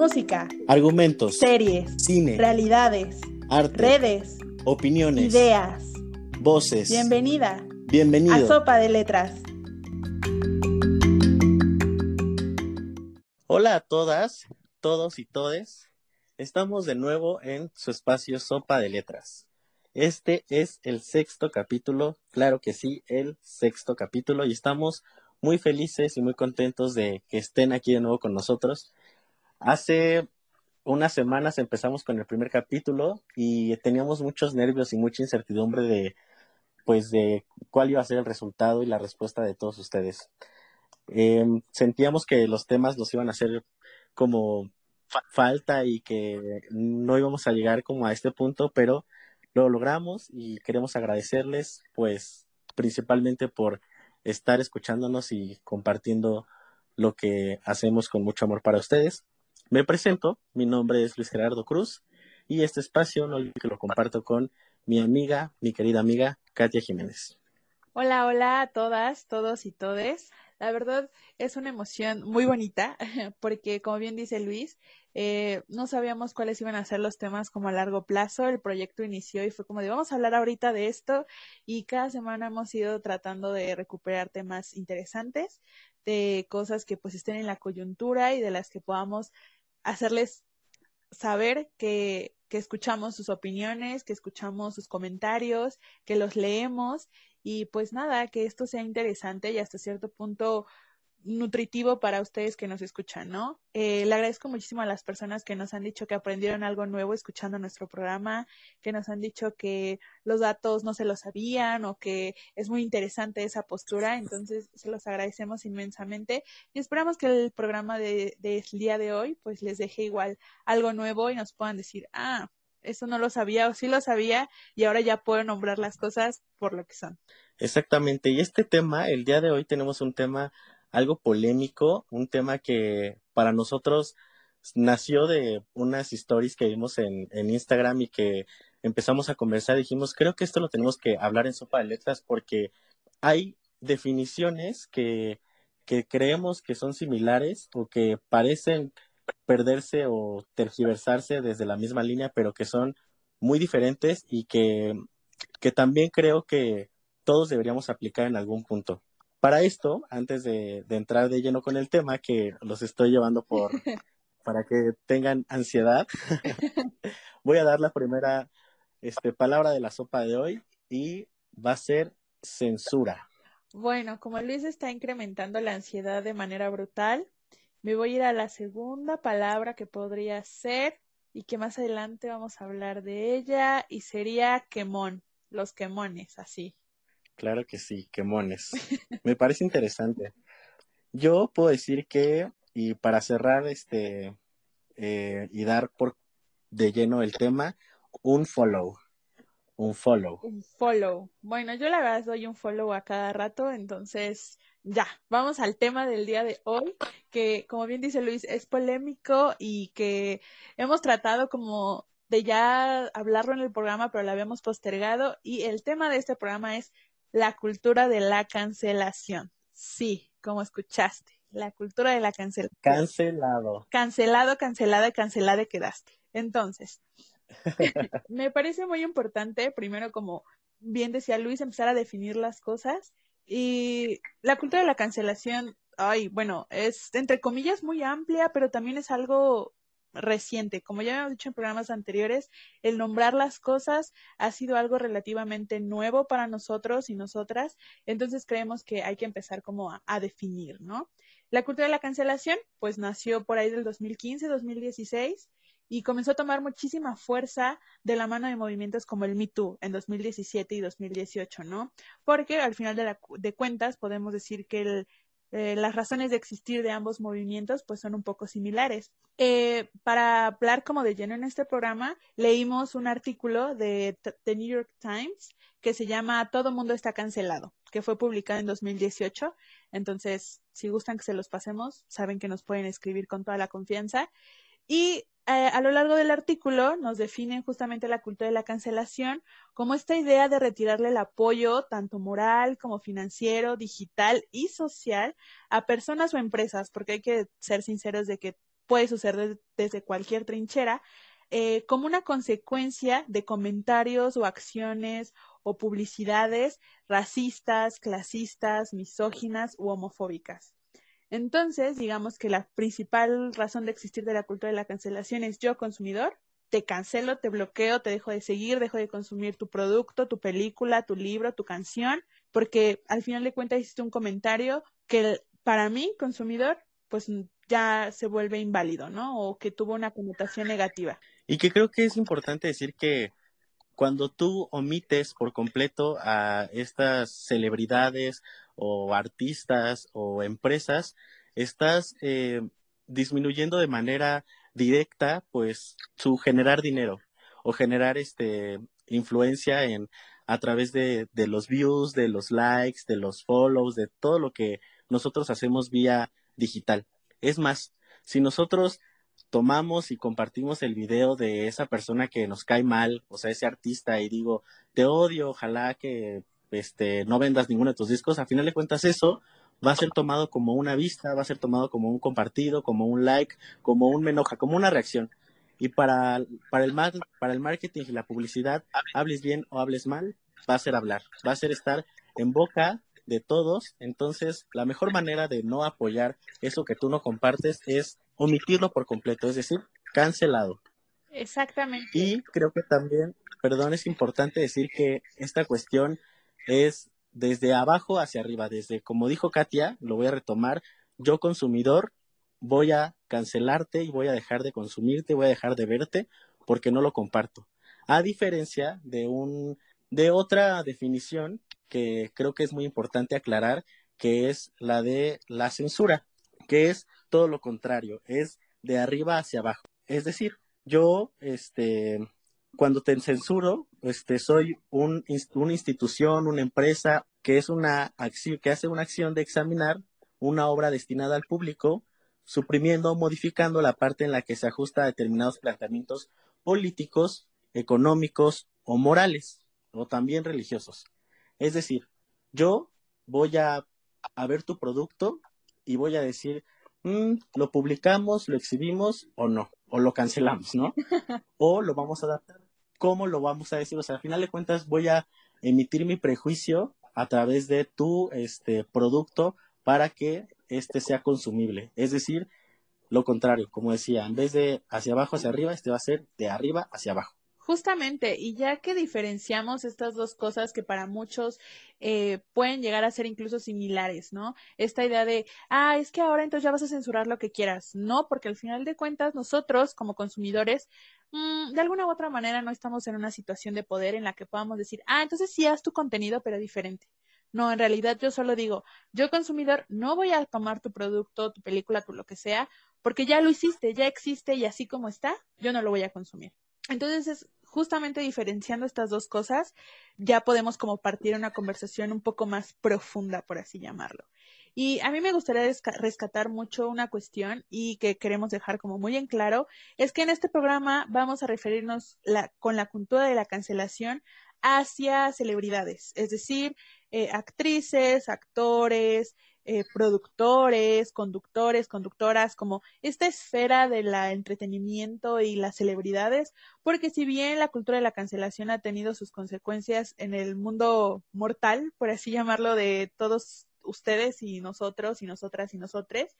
música, argumentos, series, cine, realidades, arte, redes, opiniones, ideas. voces. Bienvenida Bienvenido. a Sopa de Letras. Hola a todas, todos y todes. Estamos de nuevo en su espacio Sopa de Letras. Este es el sexto capítulo, claro que sí, el sexto capítulo y estamos muy felices y muy contentos de que estén aquí de nuevo con nosotros. Hace unas semanas empezamos con el primer capítulo y teníamos muchos nervios y mucha incertidumbre de pues de cuál iba a ser el resultado y la respuesta de todos ustedes. Eh, sentíamos que los temas nos iban a hacer como fa- falta y que no íbamos a llegar como a este punto, pero lo logramos y queremos agradecerles pues principalmente por estar escuchándonos y compartiendo lo que hacemos con mucho amor para ustedes. Me presento, mi nombre es Luis Gerardo Cruz y este espacio no que lo comparto con mi amiga, mi querida amiga Katia Jiménez. Hola, hola a todas, todos y todes. La verdad es una emoción muy bonita porque, como bien dice Luis, eh, no sabíamos cuáles iban a ser los temas como a largo plazo. El proyecto inició y fue como de vamos a hablar ahorita de esto y cada semana hemos ido tratando de recuperar temas interesantes, de cosas que pues estén en la coyuntura y de las que podamos hacerles saber que, que escuchamos sus opiniones, que escuchamos sus comentarios, que los leemos y pues nada, que esto sea interesante y hasta cierto punto nutritivo para ustedes que nos escuchan, ¿no? Eh, le agradezco muchísimo a las personas que nos han dicho que aprendieron algo nuevo escuchando nuestro programa, que nos han dicho que los datos no se los sabían o que es muy interesante esa postura, entonces se los agradecemos inmensamente y esperamos que el programa de, del día de hoy pues les deje igual algo nuevo y nos puedan decir, ah, eso no lo sabía o sí lo sabía y ahora ya puedo nombrar las cosas por lo que son. Exactamente, y este tema, el día de hoy tenemos un tema algo polémico, un tema que para nosotros nació de unas stories que vimos en, Instagram y que empezamos a conversar. Dijimos, creo que esto lo tenemos que hablar en sopa de letras porque hay definiciones que, creemos que son similares o que parecen perderse o tergiversarse desde la misma línea, pero que son muy diferentes y que también creo que todos deberíamos aplicar en algún punto. Para esto, antes de, de, entrar de lleno con el tema, que los estoy llevando por para que tengan ansiedad, voy a dar la primera este, palabra de la sopa de hoy y va a ser censura. Bueno, como Luis está incrementando la ansiedad de manera brutal, me voy a ir a la segunda palabra que podría ser y que más adelante vamos a hablar de ella y sería quemón, los quemones, así. Claro que sí, quemones. Me parece interesante. Yo puedo decir que, y para cerrar este eh, y dar por de lleno el tema, un follow. Un follow. Un follow. Bueno, yo la verdad doy un follow a cada rato, entonces ya, vamos al tema del día de hoy, que como bien dice Luis, es polémico y que hemos tratado como de ya hablarlo en el programa, pero lo habíamos postergado y el tema de este programa es la cultura de la cancelación. Sí, como escuchaste, la cultura de la cancelación. Cancelado. Cancelado, cancelada, cancelada quedaste. Entonces, me parece muy importante, primero como bien decía Luis, empezar a definir las cosas y la cultura de la cancelación, ay, bueno, es entre comillas muy amplia, pero también es algo reciente. Como ya hemos dicho en programas anteriores, el nombrar las cosas ha sido algo relativamente nuevo para nosotros y nosotras, entonces creemos que hay que empezar como a, definir, ¿no? La cultura de la cancelación, pues nació por ahí del 2015, 2016 y comenzó a tomar muchísima fuerza de la mano de movimientos como el Me Too en 2017 y 2018, ¿no? Porque al final de, la, de cuentas podemos decir que el, eh, las razones de existir de ambos movimientos pues son un poco similares. Eh, para hablar como de lleno en este programa, leímos un artículo de The New York Times que se llama Todo mundo está cancelado, que fue publicado en 2018. Entonces, si gustan que se los pasemos, saben que nos pueden escribir con toda la confianza. Y eh, a lo largo del artículo nos definen justamente la cultura de la cancelación como esta idea de retirarle el apoyo, tanto moral como financiero, digital y social, a personas o empresas, porque hay que ser sinceros de que puede suceder desde cualquier trinchera, eh, como una consecuencia de comentarios o acciones o publicidades racistas, clasistas, misóginas u homofóbicas. Entonces, digamos que la principal razón de existir de la cultura de la cancelación es yo, consumidor, te cancelo, te bloqueo, te dejo de seguir, dejo de consumir tu producto, tu película, tu libro, tu canción, porque al final de cuentas hiciste un comentario que para mí, consumidor, pues ya se vuelve inválido, ¿no? O que tuvo una connotación negativa. Y que creo que es importante decir que cuando tú omites por completo a estas celebridades o artistas o empresas, estás eh, disminuyendo de manera directa, pues, su generar dinero o generar este influencia en a través de, de los views, de los likes, de los follows, de todo lo que nosotros hacemos vía digital. Es más, si nosotros tomamos y compartimos el video de esa persona que nos cae mal, o sea, ese artista, y digo, te odio, ojalá que este, no vendas ninguno de tus discos, a final de cuentas eso va a ser tomado como una vista, va a ser tomado como un compartido, como un like, como un me enoja, como una reacción. Y para, para, el, para el marketing y la publicidad, hables bien o hables mal, va a ser hablar, va a ser estar en boca de todos. Entonces, la mejor manera de no apoyar eso que tú no compartes es omitirlo por completo, es decir, cancelado. Exactamente. Y creo que también, perdón, es importante decir que esta cuestión es desde abajo hacia arriba, desde, como dijo Katia, lo voy a retomar, yo consumidor voy a cancelarte y voy a dejar de consumirte, voy a dejar de verte porque no lo comparto. A diferencia de un de otra definición que creo que es muy importante aclarar, que es la de la censura, que es todo lo contrario, es de arriba hacia abajo. Es decir, yo este cuando te censuro, este, soy un, una institución, una empresa que es una acción, que hace una acción de examinar una obra destinada al público, suprimiendo o modificando la parte en la que se ajusta a determinados planteamientos políticos, económicos o morales, o también religiosos. Es decir, yo voy a, a ver tu producto y voy a decir, mm, lo publicamos, lo exhibimos o no, o lo cancelamos, ¿no? o lo vamos a adaptar. ¿Cómo lo vamos a decir? O sea, al final de cuentas voy a emitir mi prejuicio a través de tu este, producto para que este sea consumible. Es decir, lo contrario, como decía, en vez de hacia abajo hacia arriba, este va a ser de arriba hacia abajo. Justamente, y ya que diferenciamos estas dos cosas que para muchos eh, pueden llegar a ser incluso similares, ¿no? Esta idea de, ah, es que ahora entonces ya vas a censurar lo que quieras. No, porque al final de cuentas nosotros como consumidores, mm, de alguna u otra manera no estamos en una situación de poder en la que podamos decir, ah, entonces sí haz tu contenido, pero diferente. No, en realidad yo solo digo, yo consumidor no voy a tomar tu producto, tu película, tu lo que sea, porque ya lo hiciste, ya existe y así como está, yo no lo voy a consumir. Entonces es justamente diferenciando estas dos cosas, ya podemos como partir una conversación un poco más profunda, por así llamarlo. Y a mí me gustaría rescatar mucho una cuestión y que queremos dejar como muy en claro, es que en este programa vamos a referirnos con la cultura de la cancelación hacia celebridades, es decir, eh, actrices, actores, eh, productores, conductores, conductoras, como esta esfera del entretenimiento y las celebridades, porque si bien la cultura de la cancelación ha tenido sus consecuencias en el mundo mortal, por así llamarlo, de todos ustedes y nosotros y nosotras y nosotres,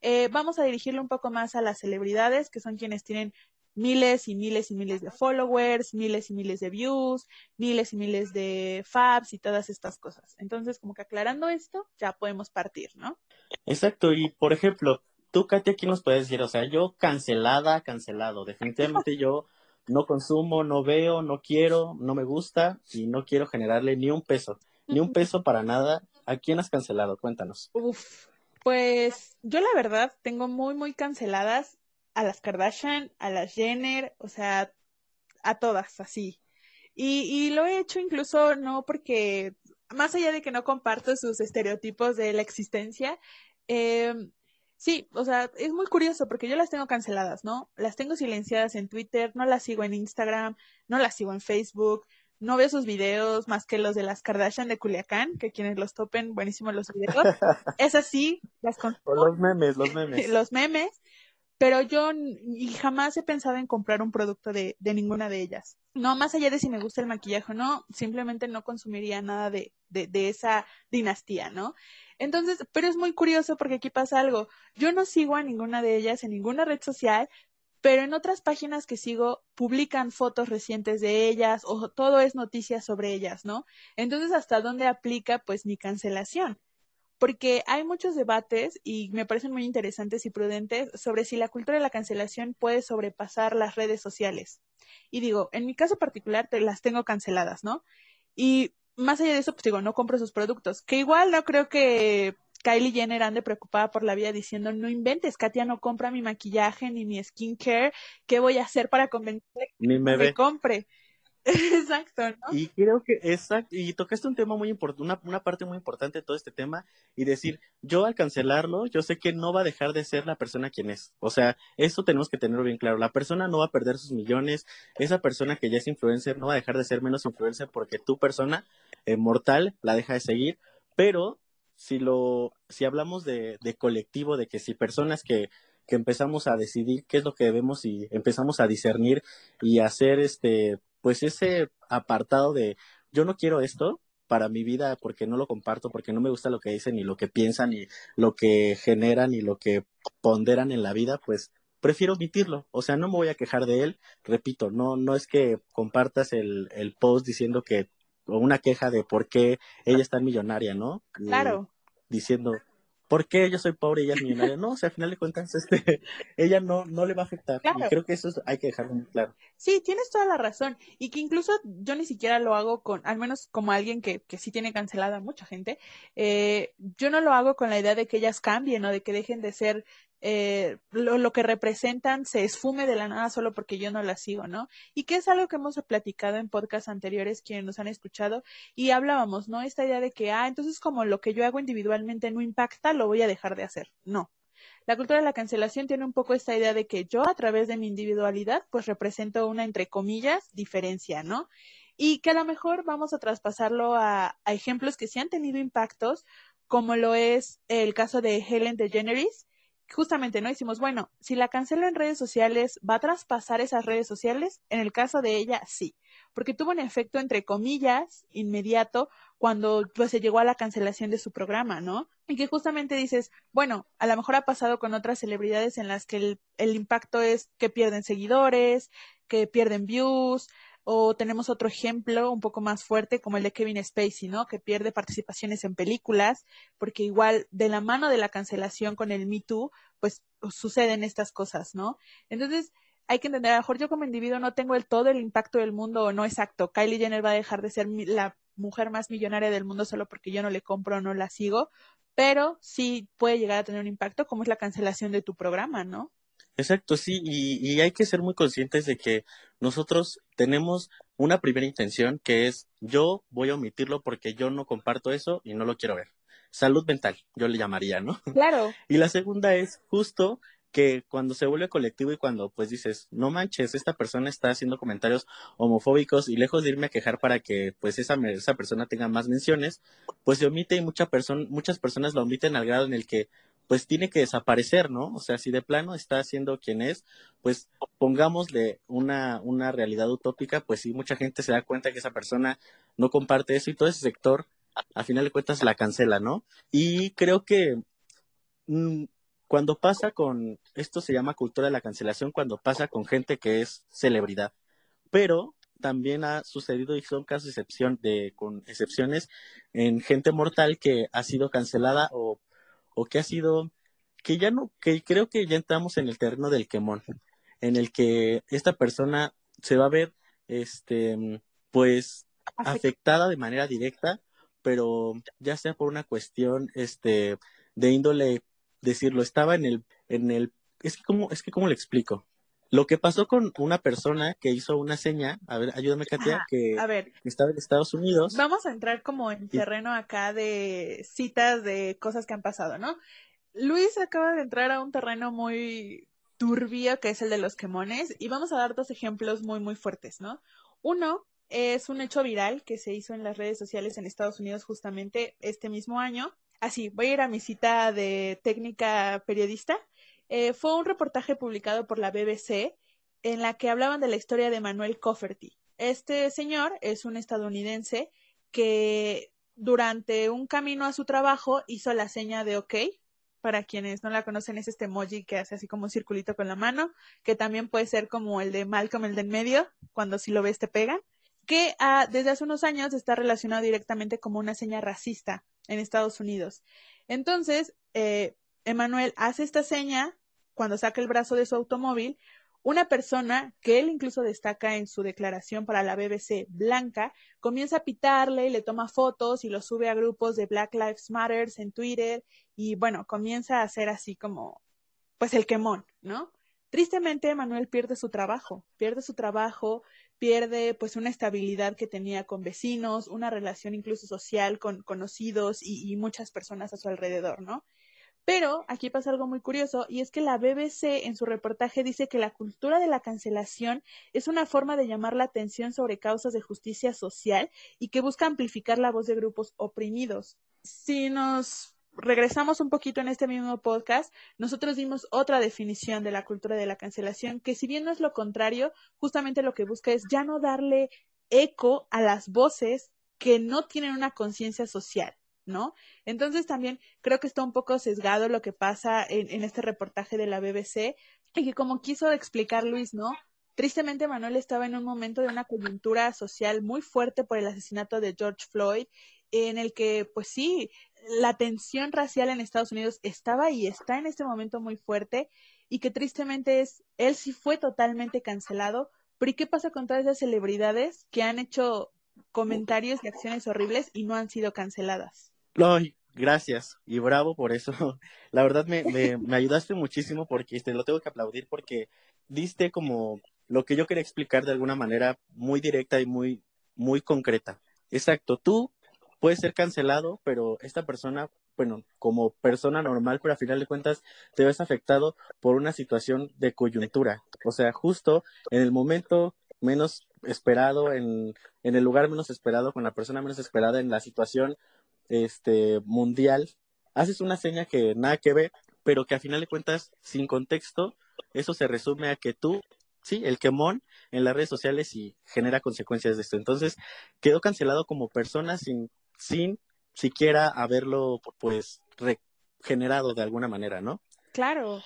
eh, vamos a dirigirlo un poco más a las celebridades, que son quienes tienen miles y miles y miles de followers, miles y miles de views, miles y miles de fabs y todas estas cosas. Entonces, como que aclarando esto, ya podemos partir, ¿no? Exacto, y por ejemplo, tú, Katia, ¿quién nos puedes decir? O sea, yo cancelada, cancelado. Definitivamente yo no consumo, no veo, no quiero, no me gusta y no quiero generarle ni un peso, ni un peso para nada. ¿A quién has cancelado? Cuéntanos. Uf, pues yo la verdad tengo muy, muy canceladas a las Kardashian, a las Jenner, o sea, a todas, así. Y, y lo he hecho incluso no porque, más allá de que no comparto sus estereotipos de la existencia, eh, sí, o sea, es muy curioso porque yo las tengo canceladas, ¿no? Las tengo silenciadas en Twitter, no las sigo en Instagram, no las sigo en Facebook, no veo sus videos más que los de las Kardashian de Culiacán, que quienes los topen, buenísimos los videos. es así, las O los memes, los memes. los memes pero yo y jamás he pensado en comprar un producto de, de ninguna de ellas. No, más allá de si me gusta el maquillaje o no, simplemente no consumiría nada de, de, de esa dinastía, ¿no? Entonces, pero es muy curioso porque aquí pasa algo. Yo no sigo a ninguna de ellas en ninguna red social, pero en otras páginas que sigo publican fotos recientes de ellas o todo es noticias sobre ellas, ¿no? Entonces, ¿hasta dónde aplica pues mi cancelación? Porque hay muchos debates y me parecen muy interesantes y prudentes sobre si la cultura de la cancelación puede sobrepasar las redes sociales. Y digo, en mi caso particular te las tengo canceladas, ¿no? Y más allá de eso, pues digo, no compro sus productos, que igual no creo que Kylie Jenner ande preocupada por la vida diciendo, no inventes, Katia no compra mi maquillaje ni mi skincare, ¿qué voy a hacer para convencerle que me, compre? Exacto, ¿no? Y creo que, exacto, y tocaste un tema muy importante, una, parte muy importante de todo este tema, y decir, yo al cancelarlo, yo sé que no va a dejar de ser la persona quien es. O sea, eso tenemos que tenerlo bien claro. La persona no va a perder sus millones, esa persona que ya es influencer no va a dejar de ser menos influencer porque tu persona eh, mortal la deja de seguir, pero si lo, si hablamos de, de colectivo, de que si personas que, que empezamos a decidir qué es lo que debemos y empezamos a discernir y hacer este pues ese apartado de yo no quiero esto para mi vida porque no lo comparto, porque no me gusta lo que dicen ni lo que piensan ni lo que generan y lo que ponderan en la vida, pues prefiero omitirlo. O sea, no me voy a quejar de él. Repito, no, no es que compartas el, el post diciendo que, o una queja de por qué ella es tan millonaria, ¿no? Claro. diciendo, ¿por qué yo soy pobre y ella es millonaria? No, o sea, al final de cuentas, este, ella no, no le va a afectar. Y creo que eso hay que dejarlo muy claro. Sí, tienes toda la razón. Y que incluso yo ni siquiera lo hago con, al menos como alguien que, que sí tiene cancelada a mucha gente, eh, yo no lo hago con la idea de que ellas cambien o de que dejen de ser eh, lo, que representan se esfume de la nada solo porque yo no la sigo, ¿no? Y que es algo que hemos platicado en podcasts anteriores, quienes nos han escuchado, y hablábamos, ¿no? Esta idea de que, ah, entonces como lo que yo hago individualmente no impacta, lo voy a dejar de hacer. No. La cultura de la cancelación tiene un poco esta idea de que yo a través de mi individualidad, pues represento una, entre comillas, diferencia, ¿no? Y que a lo mejor vamos a traspasarlo a, a ejemplos que sí han tenido impactos, como lo es el caso de Helen DeGeneres, justamente, ¿no? Hicimos, bueno, si la cancelo en redes sociales, ¿va a traspasar esas redes sociales? En el caso de ella, sí, porque tuvo un efecto, entre comillas, inmediato cuando pues, se llegó a la cancelación de su programa, ¿no? Y que justamente dices, bueno, a lo mejor ha pasado con otras celebridades en las que el, el impacto es que pierden seguidores, que pierden views, o tenemos otro ejemplo un poco más fuerte como el de Kevin Spacey, ¿no? Que pierde participaciones en películas, porque igual de la mano de la cancelación con el Me Too, pues suceden estas cosas, ¿no? Entonces, hay que entender, a lo mejor yo como individuo no tengo el todo el impacto del mundo o no exacto. Kylie Jenner va a dejar de ser la mujer más millonaria del mundo solo porque yo no le compro o no la sigo, pero sí puede llegar a tener un impacto como es la cancelación de tu programa, ¿no? Exacto, sí, y, y, hay que ser muy conscientes de que nosotros tenemos una primera intención que es yo voy a omitirlo porque yo no comparto eso y no lo quiero ver. Salud mental, yo le llamaría, ¿no? Claro. Y la segunda es justo que cuando se vuelve colectivo y cuando pues dices, no manches, esta persona está haciendo comentarios homofóbicos y lejos de irme a quejar para que pues esa, esa persona tenga más menciones, pues se omite y mucha persona, muchas personas lo omiten al grado en el que pues tiene que desaparecer, ¿no? O sea, si de plano está haciendo quien es, pues pongámosle una, una realidad utópica, pues sí, mucha gente se da cuenta que esa persona no comparte eso y todo ese sector, a final de cuentas, la cancela, ¿no? Y creo que mmm, cuando pasa con, esto se llama cultura de la cancelación, cuando pasa con gente que es celebridad, pero también ha sucedido y son casos de excepción con excepciones en gente mortal que ha sido cancelada o o que ha sido, que ya no, que creo que ya entramos en el terreno del quemón, en el que esta persona se va a ver, este, pues, afectada de manera directa, pero ya sea por una cuestión, este, de índole, decirlo, estaba en el, en el, es que cómo, es que cómo le explico. Lo que pasó con una persona que hizo una seña, a ver, ayúdame Katia, que, a ver, estaba en Estados Unidos. Vamos a entrar como en terreno acá de citas de cosas que han pasado, ¿no? Luis acaba de entrar a un terreno muy turbio que es el de los quemones y vamos a dar dos ejemplos muy muy fuertes, ¿no? Uno es un hecho viral que se hizo en las redes sociales en Estados Unidos justamente este mismo año. Así, voy a ir a mi cita de técnica periodista Eh, fue un reportaje publicado por la BBC en la que hablaban de la historia de Manuel Cofferty. Este señor es un estadounidense que durante un camino a su trabajo hizo la seña de OK. Para quienes no la conocen, es este emoji que hace así como un circulito con la mano, que también puede ser como el de Malcolm, el de en medio, cuando si lo ves te pega, que ah, desde hace unos años está relacionado directamente como una seña racista en Estados Unidos. Entonces, eh, hace esta seña cuando saca el brazo de su automóvil una persona que él incluso destaca en su declaración para la BBC Blanca, comienza a pitarle le toma fotos y lo sube a grupos de Black Lives Matter en Twitter y bueno, comienza a hacer así como pues el quemón, ¿no? Tristemente Manuel pierde su trabajo, pierde su trabajo, pierde pues una estabilidad que tenía con vecinos, una relación incluso social con conocidos y, y muchas personas a su alrededor, ¿no? Pero aquí pasa algo muy curioso y es que la BBC en su reportaje dice que la cultura de la cancelación es una forma de llamar la atención sobre causas de justicia social y que busca amplificar la voz de grupos oprimidos. Si nos regresamos un poquito en este mismo podcast, nosotros dimos otra definición de la cultura de la cancelación que si bien no es lo contrario, justamente lo que busca es ya no darle eco a las voces que no tienen una conciencia social ¿no? Entonces también creo que está un poco sesgado lo que pasa en, en, este reportaje de la BBC y que como quiso explicar Luis, ¿no? Tristemente Manuel estaba en un momento de una coyuntura social muy fuerte por el asesinato de George Floyd, en el que, pues sí, la tensión racial en Estados Unidos estaba y está en este momento muy fuerte y que tristemente es, él sí fue totalmente cancelado, pero ¿y qué pasa con todas esas celebridades que han hecho comentarios y acciones horribles y no han sido canceladas? Ay, gracias y bravo por eso. La verdad me, me, me ayudaste muchísimo porque te lo tengo que aplaudir porque diste como lo que yo quería explicar de alguna manera muy directa y muy, muy concreta. Exacto, tú puedes ser cancelado, pero esta persona, bueno, como persona normal, pero a final de cuentas te ves afectado por una situación de coyuntura. O sea, justo en el momento menos esperado, en, en el lugar menos esperado, con la persona menos esperada, en la situación este, mundial, haces una seña que nada que ver, pero que a final de cuentas, sin contexto, eso se resume a que tú, sí, el quemón en las redes sociales y genera consecuencias de esto. Entonces, quedó cancelado como persona sin, sin siquiera haberlo, pues, regenerado de alguna manera, ¿no? Claro.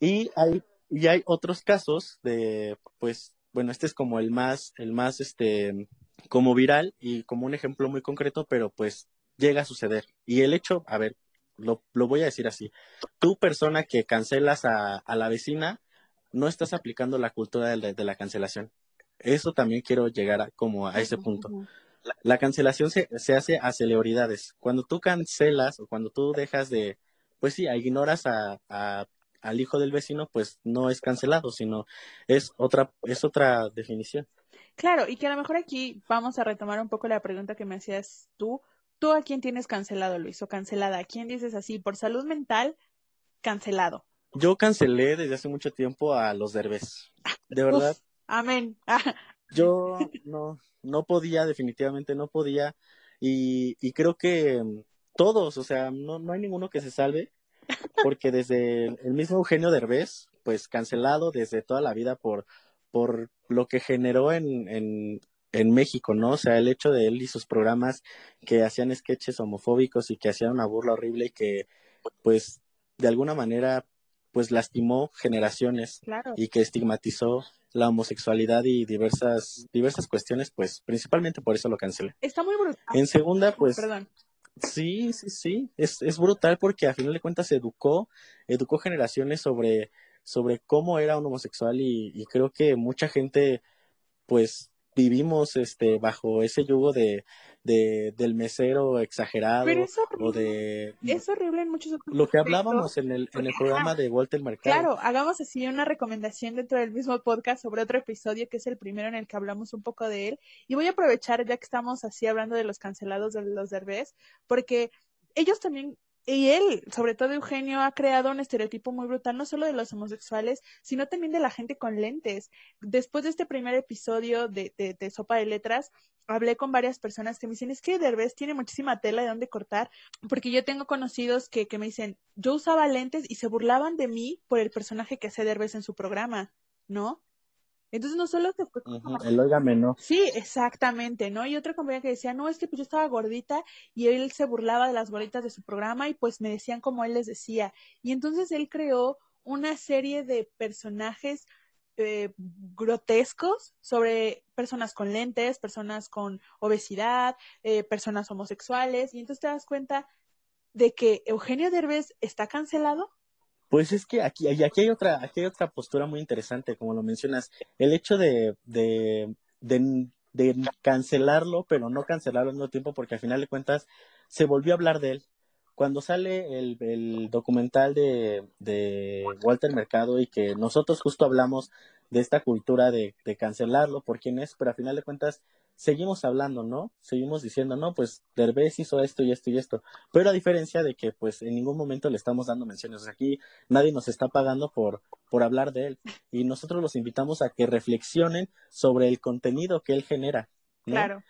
Y hay, y hay otros casos de, pues, bueno, este es como el más, el más, este, como viral y como un ejemplo muy concreto, pero pues llega a suceder. Y el hecho, a ver, lo, lo voy a decir así, tú persona que cancelas a, a, la vecina, no estás aplicando la cultura de, de la cancelación. Eso también quiero llegar a, como a ese punto. La, la cancelación se, se, hace a celebridades. Cuando tú cancelas o cuando tú dejas de, pues sí, ignoras a, a, al hijo del vecino, pues no es cancelado, sino es otra, es otra definición. Claro, y que a lo mejor aquí vamos a retomar un poco la pregunta que me hacías tú ¿Tú a quién tienes cancelado, Luis, o cancelada? ¿A quién dices así? Por salud mental, cancelado. Yo cancelé desde hace mucho tiempo a los derbés. De verdad. Uf, amén. yo no, no podía, definitivamente no podía. Y, y creo que todos, o sea, no, no hay ninguno que se salve, porque desde el, el mismo Eugenio Derbez, pues cancelado desde toda la vida por, por lo que generó en, en, en México, ¿no? O sea, el hecho de él y sus programas que hacían sketches homofóbicos y que hacían una burla horrible y que, pues, de alguna manera, pues lastimó generaciones claro. y que estigmatizó la homosexualidad y diversas, diversas cuestiones, pues, principalmente por eso lo cancelé. Está muy brutal. En segunda, pues, Perdón. Sí, sí, sí, es, es brutal porque a final de cuentas educó, educó generaciones sobre, sobre cómo era un homosexual y, y creo que mucha gente, pues, vivimos este bajo ese yugo de, de del mesero exagerado Pero es horrible, o de es horrible en muchos otros lo que hablábamos en el en el programa de Walter Mercado. Claro, hagamos así una recomendación dentro del mismo podcast sobre otro episodio que es el primero en el que hablamos un poco de él y voy a aprovechar ya que estamos así hablando de los cancelados de los derbés porque ellos también y él, sobre todo Eugenio, ha creado un estereotipo muy brutal, no solo de los homosexuales, sino también de la gente con lentes. Después de este primer episodio de, de, Sopa de Letras, hablé con varias personas que me dicen, es que Derbez tiene muchísima tela de dónde cortar, porque yo tengo conocidos que, que me dicen, yo usaba lentes y se burlaban de mí por el personaje que hace Derbez en su programa, ¿no? Entonces no solo te fue El óigame no. Sí, exactamente, ¿no? Y otra compañía que decía, no, es que pues yo estaba gordita y él se burlaba de las gorditas de su programa y pues me decían como él les decía. Y entonces él creó una serie de personajes eh, grotescos sobre personas con lentes, personas con obesidad, eh, personas homosexuales. Y entonces te das cuenta de que Eugenio Derbez está cancelado pues es que aquí, aquí hay otra, aquí hay otra postura muy interesante, como lo mencionas, el hecho de, de, de, cancelarlo, pero no cancelarlo al mismo tiempo, porque al final de cuentas se volvió a hablar de él. Cuando sale el, el documental de, de Walter Mercado y que nosotros justo hablamos de esta cultura de, de cancelarlo por quién es, pero al final de cuentas seguimos hablando, ¿no? Seguimos diciendo, no, pues Derbez hizo esto y esto y esto. Pero a diferencia de que, pues, en ningún momento le estamos dando menciones. aquí nadie nos está pagando por, por hablar de él. Y nosotros los invitamos a que reflexionen sobre el contenido que él genera. Claro.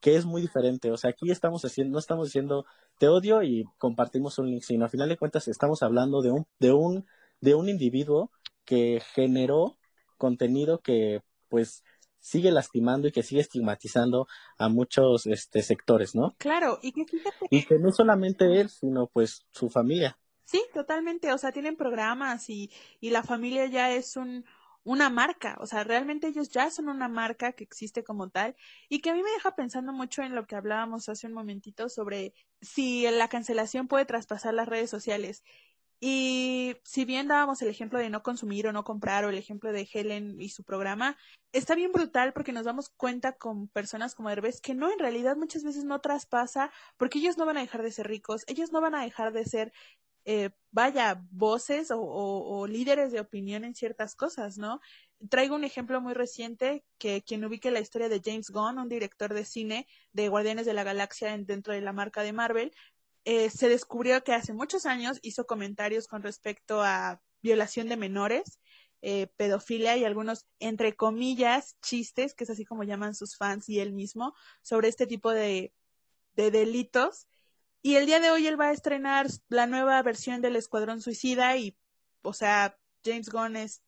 Que es muy diferente. O sea, aquí estamos haciendo, no estamos diciendo te odio y compartimos un link, sino a final de cuentas estamos hablando de un, de un, de un individuo que generó contenido que, pues, sigue lastimando y que sigue estigmatizando a muchos este, sectores, ¿no? Claro, y que Y que no solamente él, sino pues su familia. Sí, totalmente, o sea, tienen programas y, y la familia ya es un, una marca, o sea, realmente ellos ya son una marca que existe como tal y que a mí me deja pensando mucho en lo que hablábamos hace un momentito sobre si la cancelación puede traspasar las redes sociales y si bien dábamos el ejemplo de no consumir o no comprar o el ejemplo de Helen y su programa, está bien brutal porque nos damos cuenta con personas como Herbes que no, en realidad muchas veces no traspasa porque ellos no van a dejar de ser ricos, ellos no van a dejar de ser, eh, vaya, voces o, o, líderes de opinión en ciertas cosas, ¿no? Traigo un ejemplo muy reciente que quien ubique la historia de James Gunn, un director de cine de Guardianes de la Galaxia dentro de la marca de Marvel, eh, se descubrió que hace muchos años hizo comentarios con respecto a violación de menores, eh, pedofilia y algunos, entre comillas, chistes, que es así como llaman sus fans y él mismo, sobre este tipo de, de delitos. Y el día de hoy él va a estrenar la nueva versión del Escuadrón Suicida y, o sea, James Gunn es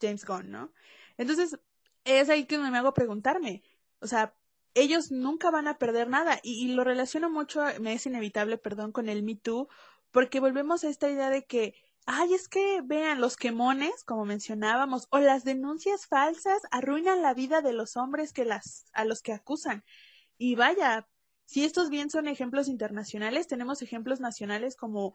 James Gunn, ¿no? Entonces, es ahí que me hago preguntarme, o sea, ellos nunca van a perder nada. Y, lo relaciono mucho, me es inevitable, perdón, con el Me Too, porque volvemos a esta idea de que, ay, es que vean, los quemones, como mencionábamos, o las denuncias falsas arruinan la vida de los hombres que las, a los que acusan. Y vaya, si estos bien son ejemplos internacionales, tenemos ejemplos nacionales como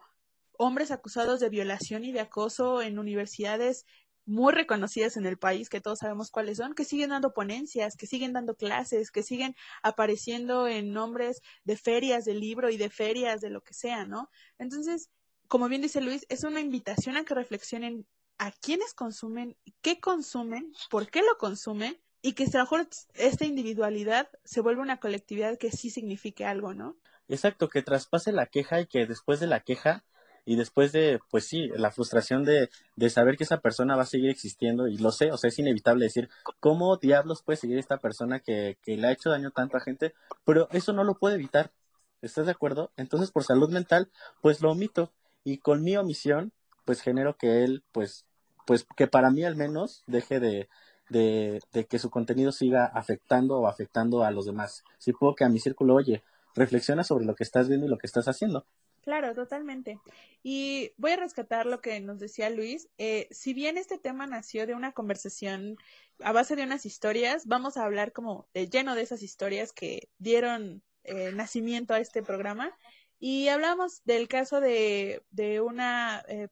hombres acusados de violación y de acoso en universidades muy reconocidas en el país, que todos sabemos cuáles son, que siguen dando ponencias, que siguen dando clases, que siguen apareciendo en nombres de ferias de libro y de ferias de lo que sea, ¿no? Entonces, como bien dice Luis, es una invitación a que reflexionen a quiénes consumen, qué consumen, por qué lo consumen y que a lo mejor esta individualidad se vuelva una colectividad que sí signifique algo, ¿no? Exacto, que traspase la queja y que después de la queja y después de, pues sí, la frustración de, de saber que esa persona va a seguir existiendo, y lo sé, o sea, es inevitable decir, ¿cómo diablos puede seguir esta persona que, que le ha hecho daño a tanta gente? Pero eso no lo puede evitar, ¿estás de acuerdo? Entonces, por salud mental, pues lo omito, y con mi omisión, pues genero que él, pues, pues que para mí al menos deje de, de, de que su contenido siga afectando o afectando a los demás. Si puedo que a mi círculo, oye, reflexiona sobre lo que estás viendo y lo que estás haciendo. Claro, totalmente. Y voy a rescatar lo que nos decía Luis. Eh, si bien este tema nació de una conversación a base de unas historias, vamos a hablar como de lleno de esas historias que dieron eh, nacimiento a este programa. Y hablamos del caso de, de una, eh,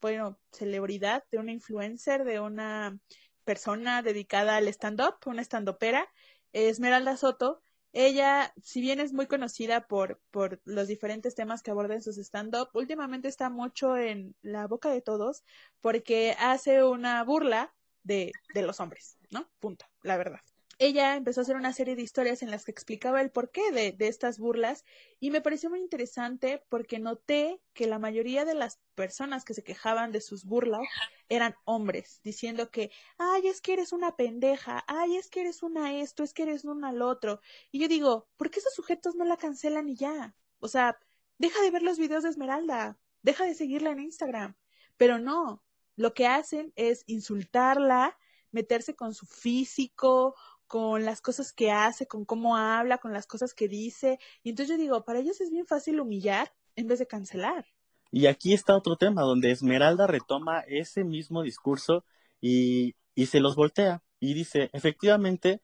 bueno, celebridad, de una influencer, de una persona dedicada al stand-up, una stand-upera, Esmeralda Soto, ella, si bien es muy conocida por, por los diferentes temas que aborda en sus stand-up, últimamente está mucho en la boca de todos porque hace una burla de, de los hombres, ¿no? Punto, la verdad. Ella empezó a hacer una serie de historias en las que explicaba el porqué de, de estas burlas y me pareció muy interesante porque noté que la mayoría de las personas que se quejaban de sus burlas eran hombres, diciendo que, ay, es que eres una pendeja, ay, es que eres una esto, es que eres una al otro. Y yo digo, ¿por qué esos sujetos no la cancelan y ya? O sea, deja de ver los videos de Esmeralda, deja de seguirla en Instagram. Pero no, lo que hacen es insultarla, meterse con su físico, con las cosas que hace, con cómo habla, con las cosas que dice. Y entonces yo digo, para ellos es bien fácil humillar en vez de cancelar. Y aquí está otro tema donde Esmeralda retoma ese mismo discurso y, y se los voltea y dice, efectivamente,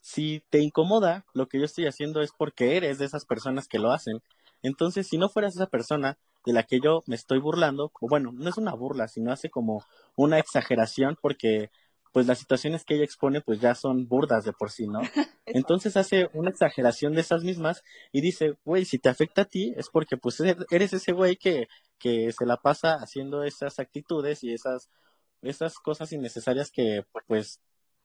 si te incomoda, lo que yo estoy haciendo es porque eres de esas personas que lo hacen. Entonces, si no fueras esa persona de la que yo me estoy burlando, o bueno, no es una burla, sino hace como una exageración porque pues las situaciones que ella expone pues ya son burdas de por sí, ¿no? Entonces hace una exageración de esas mismas y dice, güey, si te afecta a ti es porque pues eres ese güey que, que se la pasa haciendo esas actitudes y esas, esas cosas innecesarias que pues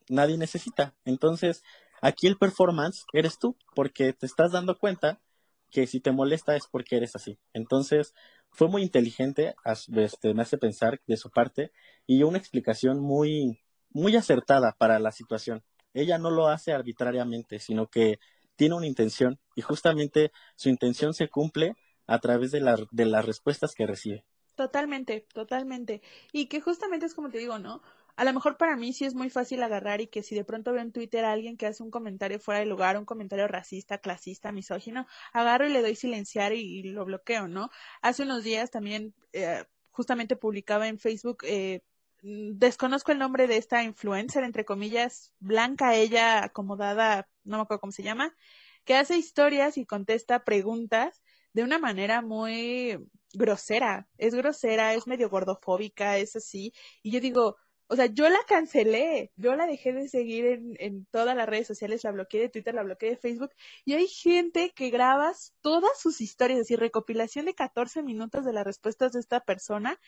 nadie necesita. Entonces, aquí el performance eres tú, porque te estás dando cuenta que si te molesta es porque eres así. Entonces, fue muy inteligente, este, me hace pensar de su parte, y una explicación muy, muy acertada para la situación. Ella no lo hace arbitrariamente, sino que tiene una intención y justamente su intención se cumple a través de, de las respuestas que recibe. Totalmente, totalmente. Y que justamente es como te digo, ¿no? A lo mejor para mí sí es muy fácil agarrar y que si de pronto veo en Twitter a alguien que hace un comentario fuera de lugar, un comentario racista, clasista, misógino, agarro y le doy silenciar y, lo bloqueo, ¿no? Hace unos días también eh, justamente publicaba en Facebook eh, desconozco el nombre de esta influencer, entre comillas, blanca, ella acomodada, no me acuerdo cómo se llama, que hace historias y contesta preguntas de una manera muy grosera. Es grosera, es medio gordofóbica, es así. Y yo digo, o sea, yo la cancelé, yo la dejé de seguir en, en todas las redes sociales, la bloqueé de Twitter, la bloqueé de Facebook, y hay gente que graba todas sus historias, decir, recopilación de 14 minutos de las respuestas de esta persona,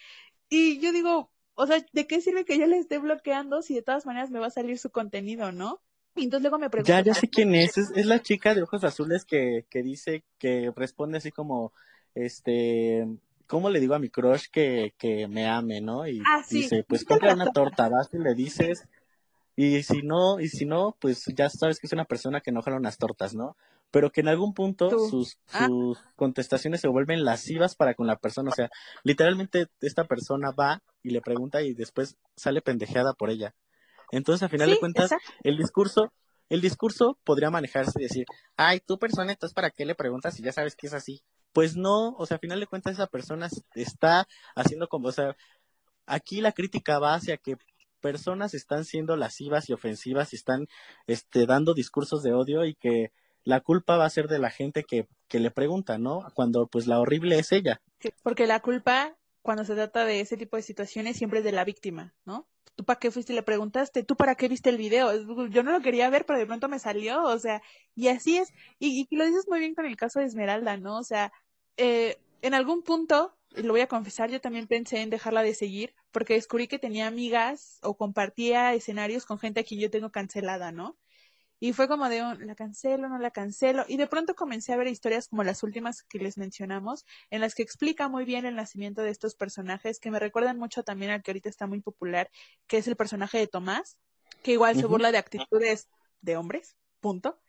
y yo digo, o sea, ¿de qué sirve que yo le esté bloqueando si de todas maneras me va a salir su contenido, no? Y entonces luego me pregunto. Ya, ya sé quién es. es. la chica de ojos azules que, que dice, que responde así como, este, ¿cómo le digo a mi crush que, que me ame, no? Y ah, dice, pues compra una torta, vas y le dices, y si no, y si no, pues ya sabes que es una persona que no jala unas tortas, ¿no? Pero que en algún punto sus, ah. sus contestaciones se vuelven lascivas para con la persona. O sea, literalmente esta persona va y le pregunta y después sale pendejeada por ella. Entonces, a final de cuentas, el discurso, el discurso podría manejarse y decir, ay, tú persona, entonces, ¿para qué le preguntas si ya sabes que es así? Pues no, o sea, a final de cuentas, esa persona está haciendo como, o sea, aquí la crítica va hacia que personas están siendo lascivas y ofensivas y están este, dando discursos de odio y que la culpa va a ser de la gente que, que le pregunta, ¿no? Cuando pues la horrible es ella. porque la culpa, cuando se trata de ese tipo de situaciones, siempre es de la víctima, ¿no? ¿Tú para qué fuiste y le preguntaste? ¿Tú para qué viste el video? Yo no lo quería ver, pero de pronto me salió, o sea, y así es. Y, y lo dices muy bien con el caso de Esmeralda, ¿no? O sea, eh, en algún punto lo voy a confesar, yo también pensé en dejarla de seguir porque descubrí que tenía amigas o compartía escenarios con gente a quien yo tengo cancelada, ¿no? Y fue como de, la cancelo, no la cancelo. Y de pronto comencé a ver historias como las últimas que les mencionamos, en las que explica muy bien el nacimiento de estos personajes, que me recuerdan mucho también al que ahorita está muy popular, que es el personaje de Tomás, que igual se burla de actitudes de hombres, punto.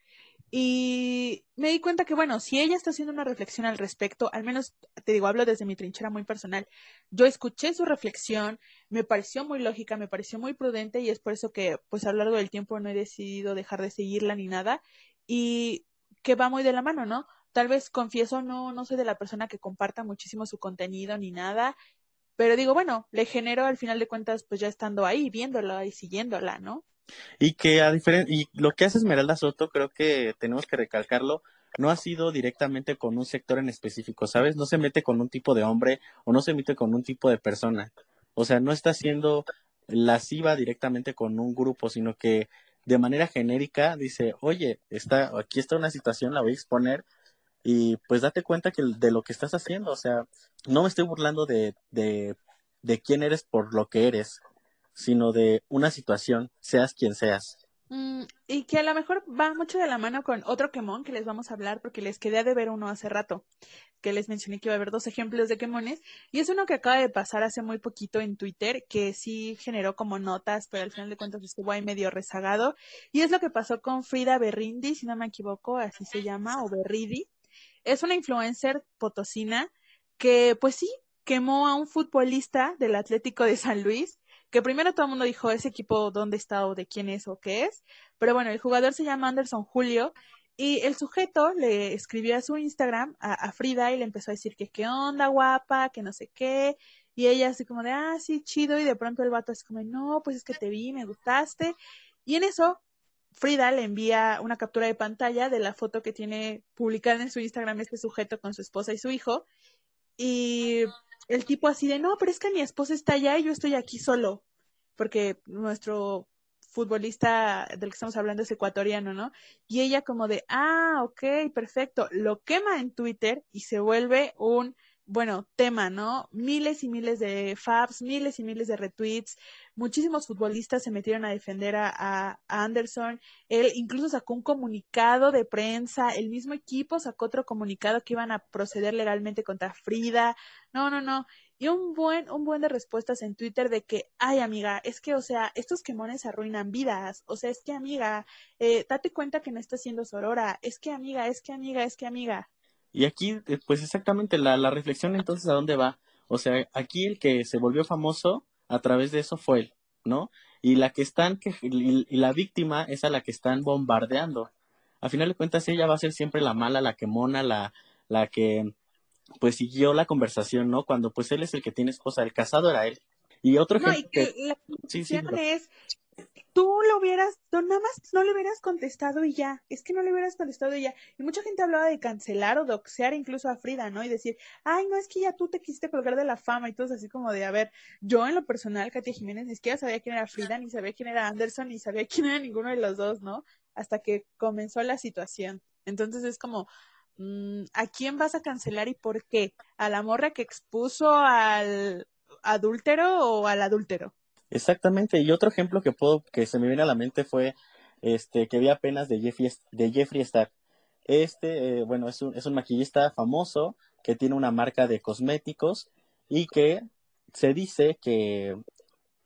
Y me di cuenta que, bueno, si ella está haciendo una reflexión al respecto, al menos te digo, hablo desde mi trinchera muy personal, yo escuché su reflexión, me pareció muy lógica, me pareció muy prudente y es por eso que, pues a lo largo del tiempo no he decidido dejar de seguirla ni nada y que va muy de la mano, ¿no? Tal vez confieso, no, no soy de la persona que comparta muchísimo su contenido ni nada, pero digo, bueno, le genero al final de cuentas, pues ya estando ahí, viéndola y siguiéndola, ¿no? Y que a diferencia, y lo que hace Esmeralda Soto, creo que tenemos que recalcarlo, no ha sido directamente con un sector en específico, ¿sabes? No se mete con un tipo de hombre o no se mete con un tipo de persona. O sea, no está siendo lasciva directamente con un grupo, sino que de manera genérica dice, oye, está, aquí está una situación, la voy a exponer y pues date cuenta que de lo que estás haciendo, o sea, no me estoy burlando de, de, de quién eres por lo que eres, sino de una situación, seas quien seas. Mm, y que a lo mejor va mucho de la mano con otro quemón que les vamos a hablar porque les quedé de ver uno hace rato, que les mencioné que iba a haber dos ejemplos de quemones, y es uno que acaba de pasar hace muy poquito en Twitter, que sí generó como notas, pero al final de cuentas estuvo ahí medio rezagado, y es lo que pasó con Frida Berrindi, si no me equivoco, así se llama, o Berridi. Es una influencer potosina que pues sí, quemó a un futbolista del Atlético de San Luis, que primero todo el mundo dijo ese equipo dónde está o de quién es o qué es, pero bueno, el jugador se llama Anderson Julio y el sujeto le escribió a su Instagram a, Frida y le empezó a decir que qué onda guapa, que no sé qué, y ella así como de, ah, sí, chido, y de pronto el vato así como, no, pues es que te vi, me gustaste, y en eso Frida le envía una captura de pantalla de la foto que tiene publicada en su Instagram este sujeto con su esposa y su hijo, y el tipo así de, no, pero es que mi esposa está allá y yo estoy aquí solo, porque nuestro futbolista del que estamos hablando es ecuatoriano, ¿no? Y ella como de, ah, ok, perfecto, lo quema en Twitter y se vuelve un bueno, tema, ¿no? Miles y miles de faps, miles y miles de retweets, muchísimos futbolistas se metieron a defender a, Anderson, él incluso sacó un comunicado de prensa, el mismo equipo sacó otro comunicado que iban a proceder legalmente contra Frida, no, no, no, y un buen, un buen de respuestas en Twitter de que, ay amiga, es que, o sea, estos quemones arruinan vidas, o sea, es que amiga, eh, date cuenta que no está siendo Sorora, es que amiga, es que amiga, es que amiga. Y aquí, eh, pues exactamente, la, la reflexión entonces a dónde va. O sea, aquí el que se volvió famoso a través de eso fue él, ¿no? Y la que están, que, y, la víctima es a la que están bombardeando. A final de cuentas, ella va a ser siempre la mala, la que mona, la, la que, pues siguió la conversación, ¿no? Cuando pues él es el que tiene esposa, el casado era él. Y otro no, y que la sí, sí, es tú lo hubieras, no, nada más no le hubieras contestado y ya, es que no le hubieras contestado y ya. Y mucha gente hablaba de cancelar o doxear incluso a Frida, ¿no? Y decir, ay, no, es que ya tú te quisiste colgar de la fama y todo así como de, a ver, yo en lo personal, Katia Jiménez, ni siquiera sabía quién era Frida, ni sabía quién era Anderson, ni sabía quién era ninguno de los dos, ¿no? Hasta que comenzó la situación. Entonces es como, mm, ¿a quién vas a cancelar y por qué? ¿A la morra que expuso al adúltero o al adúltero? Exactamente, y otro ejemplo que puedo, que se me viene a la mente fue este que vi apenas de Jeffrey, de Jeffrey Star. Este, eh, bueno, es un, es un maquillista famoso que tiene una marca de cosméticos y que se dice que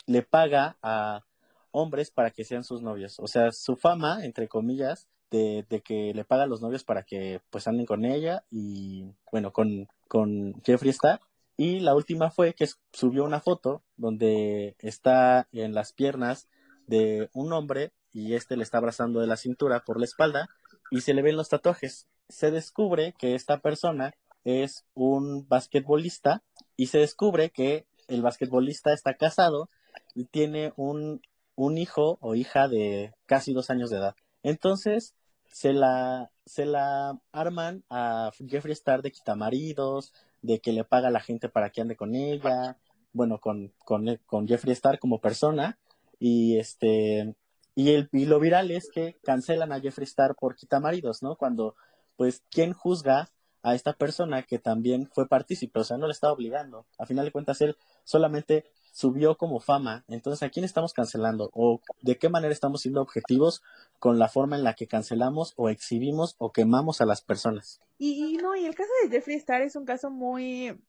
le paga a hombres para que sean sus novios. O sea, su fama, entre comillas, de, de, que le paga a los novios para que pues anden con ella y bueno, con, con Jeffree Star y la última fue que subió una foto donde está en las piernas de un hombre y este le está abrazando de la cintura por la espalda y se le ven los tatuajes. Se descubre que esta persona es un basquetbolista y se descubre que el basquetbolista está casado y tiene un, un hijo o hija de casi dos años de edad. Entonces se la, se la arman a Jeffree Star de quitamaridos, de que le paga a la gente para que ande con ella, bueno, con, con, con Jeffree Star como persona, y este, y, el, y lo viral es que cancelan a Jeffree Star por quitamaridos, ¿no? Cuando, pues, ¿quién juzga a esta persona que también fue partícipe? O sea, no le está obligando. A final de cuentas, él solamente subió como fama. Entonces, ¿a quién estamos cancelando? ¿O de qué manera estamos siendo objetivos con la forma en la que cancelamos o exhibimos o quemamos a las personas? Y, no, y el caso de Jeffree Star es un caso muy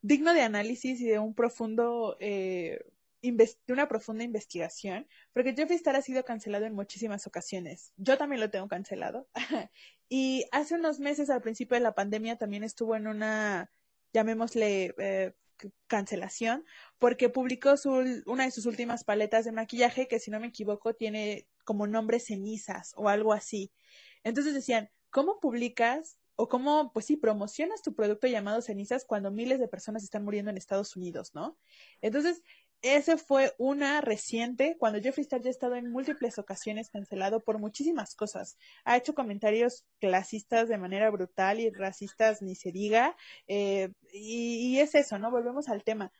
digno de análisis y de un profundo eh, una profunda investigación, porque Jeffree Star ha sido cancelado en muchísimas ocasiones. Yo también lo tengo cancelado. y hace unos meses, al principio de la pandemia, también estuvo en una, llamémosle, eh, cancelación porque publicó su, una de sus últimas paletas de maquillaje que si no me equivoco tiene como nombre cenizas o algo así. Entonces decían, ¿cómo publicas o cómo, pues sí, promocionas tu producto llamado cenizas cuando miles de personas están muriendo en Estados Unidos, ¿no? Entonces, ese fue una reciente, cuando Jeffree Star ya ha estado en múltiples ocasiones cancelado por muchísimas cosas. Ha hecho comentarios clasistas de manera brutal y racistas, ni se diga. Eh, y, y, es eso, ¿no? Volvemos al tema.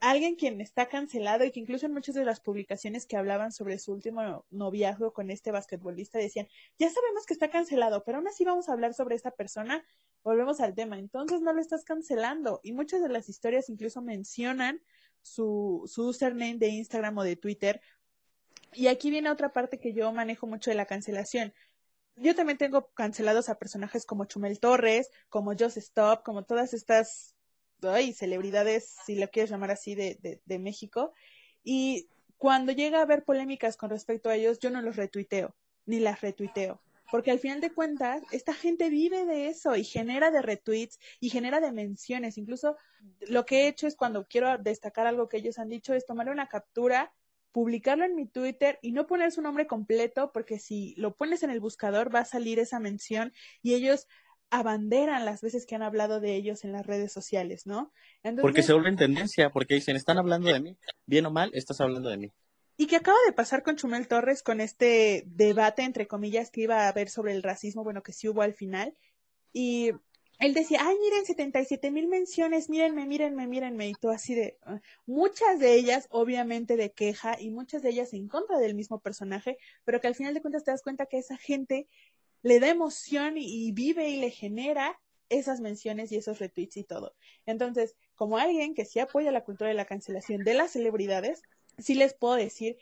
Alguien quien está cancelado y que incluso en muchas de las publicaciones que hablaban sobre su último noviazgo con este basquetbolista decían, ya sabemos que está cancelado, pero aún así vamos a hablar sobre esta persona. Volvemos al tema. Entonces no lo estás cancelando. Y muchas de las historias incluso mencionan su, su username de Instagram o de Twitter Y aquí viene otra parte que yo manejo mucho de la cancelación. Yo también tengo cancelados a personajes como Chumel Torres, como Just Stop, como todas estas ay, celebridades, si lo quieres llamar así, de, de, de México. Y cuando llega a haber polémicas con respecto a ellos, yo no los retuiteo, ni las retuiteo. Porque al final de cuentas, esta gente vive de eso y genera de retweets y genera de menciones. Incluso lo que he hecho es cuando quiero destacar algo que ellos han dicho, es tomar una captura, publicarlo en mi Twitter y no poner su nombre completo, porque si lo pones en el buscador va a salir esa mención y ellos abanderan las veces que han hablado de ellos en las redes sociales, ¿no? porque se vuelve en tendencia, porque dicen, están hablando de mí, bien o mal, estás hablando de mí. Y que acaba de pasar con Chumel Torres con este debate, entre comillas, que iba a haber sobre el racismo, bueno, que sí hubo al final. Y él decía, ay, miren, 77 mil menciones, mírenme, mírenme, mírenme, y todo así de, ah, muchas de ellas obviamente de queja y muchas de ellas en contra del mismo personaje, pero que al final de cuentas te das cuenta que esa gente le da emoción y, vive y le genera esas menciones y esos retweets y todo. Entonces, como alguien que sí apoya la cultura de la cancelación de las celebridades, sí les puedo decir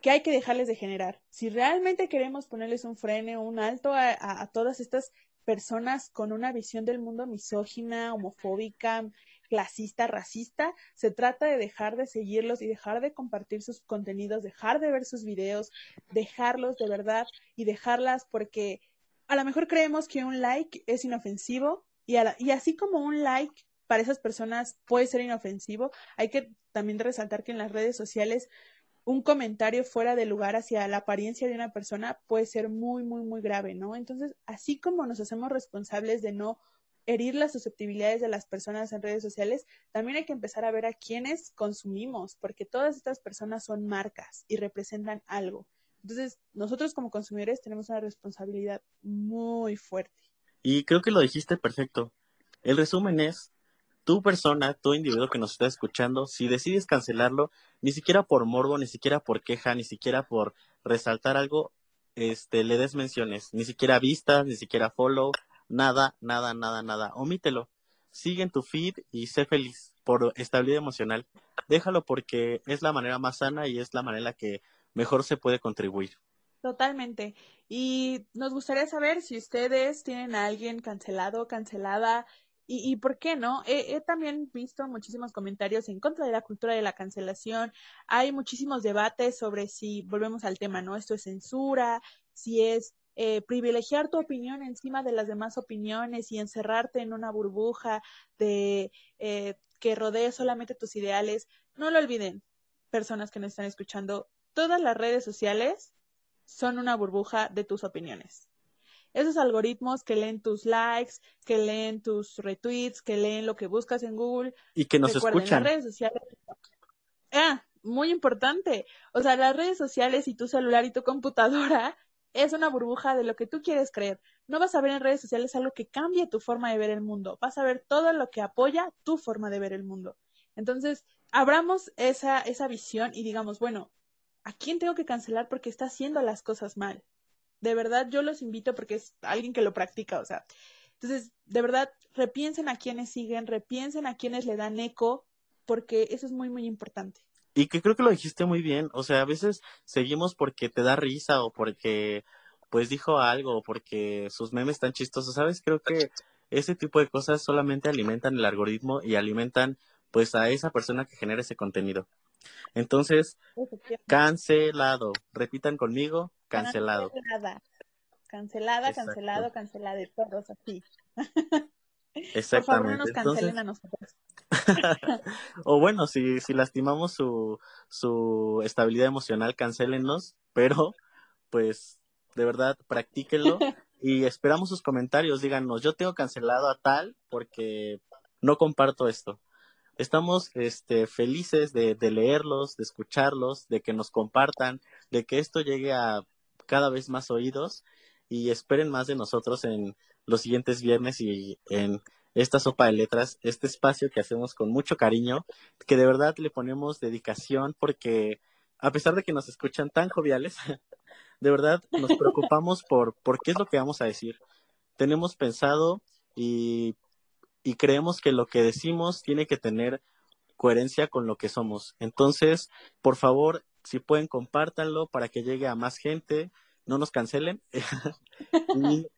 que hay que dejarles de generar. Si realmente queremos ponerles un freno, un alto a, todas estas personas con una visión del mundo misógina, homofóbica, clasista, racista, se trata de dejar de seguirlos y dejar de compartir sus contenidos, dejar de ver sus videos, dejarlos de verdad y dejarlas porque a lo mejor creemos que un like es inofensivo y, y así como un like para esas personas puede ser inofensivo, hay que también resaltar que en las redes sociales un comentario fuera de lugar hacia la apariencia de una persona puede ser muy, muy, muy grave, ¿no? Entonces, así como nos hacemos responsables de no herir las susceptibilidades de las personas en redes sociales, también hay que empezar a ver a quiénes consumimos, porque todas estas personas son marcas y representan algo. Entonces, nosotros como consumidores tenemos una responsabilidad muy fuerte. Y creo que lo dijiste perfecto. El resumen es, tu persona, tu individuo que nos está escuchando, si decides cancelarlo, ni siquiera por morbo, ni siquiera por queja, ni siquiera por resaltar algo, este, le des menciones, ni siquiera vistas, ni siquiera follow, nada, nada, nada, nada. Omítelo. Sigue en tu feed y sé feliz por estabilidad emocional. Déjalo porque es la manera más sana y es la manera que mejor se puede contribuir. Totalmente. Y nos gustaría saber si ustedes tienen a alguien cancelado, cancelada, y, y por qué no. He, también visto muchísimos comentarios en contra de la cultura de la cancelación. Hay muchísimos debates sobre si, volvemos al tema, ¿no? Esto es censura, si es eh, privilegiar tu opinión encima de las demás opiniones y encerrarte en una burbuja de eh, que rodee solamente tus ideales. No lo olviden, personas que nos están escuchando, todas las redes sociales son una burbuja de tus opiniones. Esos algoritmos que leen tus likes, que leen tus retweets, que leen lo que buscas en Google. Y que nos escuchan. Las redes sociales. Ah, muy importante. O sea, las redes sociales y tu celular y tu computadora es una burbuja de lo que tú quieres creer. No vas a ver en redes sociales algo que cambie tu forma de ver el mundo. Vas a ver todo lo que apoya tu forma de ver el mundo. Entonces, abramos esa, esa visión y digamos, bueno, ¿a quién tengo que cancelar porque está haciendo las cosas mal? De verdad, yo los invito porque es alguien que lo practica, o sea. Entonces, de verdad, repiensen a quienes siguen, repiensen a quienes le dan eco, porque eso es muy, muy importante. Y que creo que lo dijiste muy bien, o sea, a veces seguimos porque te da risa o porque pues dijo algo o porque sus memes están chistosos, ¿sabes? Creo que ese tipo de cosas solamente alimentan el algoritmo y alimentan pues a esa persona que genera ese contenido. Entonces, cancelado. Repitan conmigo, cancelado. Cancelada, cancelada, cancelado, cancelada de todos así. Exactamente. Por favor, no nos cancelen a nosotros. o bueno, si, si lastimamos su, su estabilidad emocional, cancélennos, pero pues de verdad practíquenlo y esperamos sus comentarios. Díganos, yo tengo cancelado a tal porque no comparto esto. Estamos este, felices de, de leerlos, de escucharlos, de que nos compartan, de que esto llegue a cada vez más oídos y esperen más de nosotros en los siguientes viernes y en esta sopa de letras, este espacio que hacemos con mucho cariño, que de verdad le ponemos dedicación porque a pesar de que nos escuchan tan joviales, de verdad nos preocupamos por, por qué es lo que vamos a decir. Tenemos pensado y, y creemos que lo que decimos tiene que tener coherencia con lo que somos. Entonces, por favor, si pueden, compártanlo para que llegue a más gente, no nos cancelen. y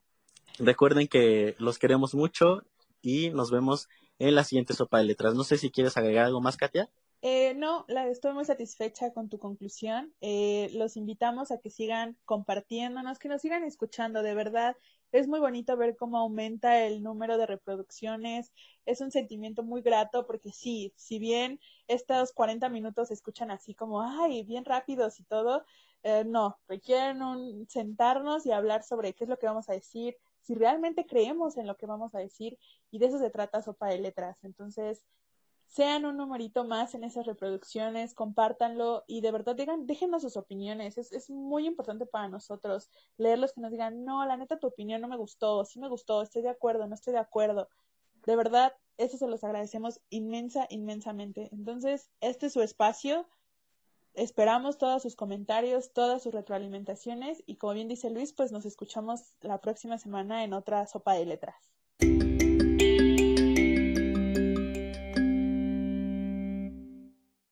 recuerden que los queremos mucho y nos vemos en la siguiente sopa de letras. No sé si quieres agregar algo más, Katia. Eh, no, la, estoy muy satisfecha con tu conclusión. Eh, los invitamos a que sigan compartiéndonos, que nos sigan escuchando. De verdad, es muy bonito ver cómo aumenta el número de reproducciones. Es un sentimiento muy grato porque sí, si bien estos 40 minutos se escuchan así como, ay, bien rápidos y todo, eh, no, requieren un sentarnos y hablar sobre qué es lo que vamos a decir, si realmente creemos en lo que vamos a decir y de eso se trata Sopa de Letras. Entonces, sean un numerito más en esas reproducciones, compártanlo y de verdad digan, déjenos sus opiniones. Es, es muy importante para nosotros leerlos que nos digan, no, la neta tu opinión no me gustó, sí me gustó, estoy de acuerdo, no estoy de acuerdo. De verdad, eso se los agradecemos inmensa, inmensamente. Entonces, este es su espacio. Esperamos todos sus comentarios, todas sus retroalimentaciones y como bien dice Luis, pues nos escuchamos la próxima semana en otra sopa de letras.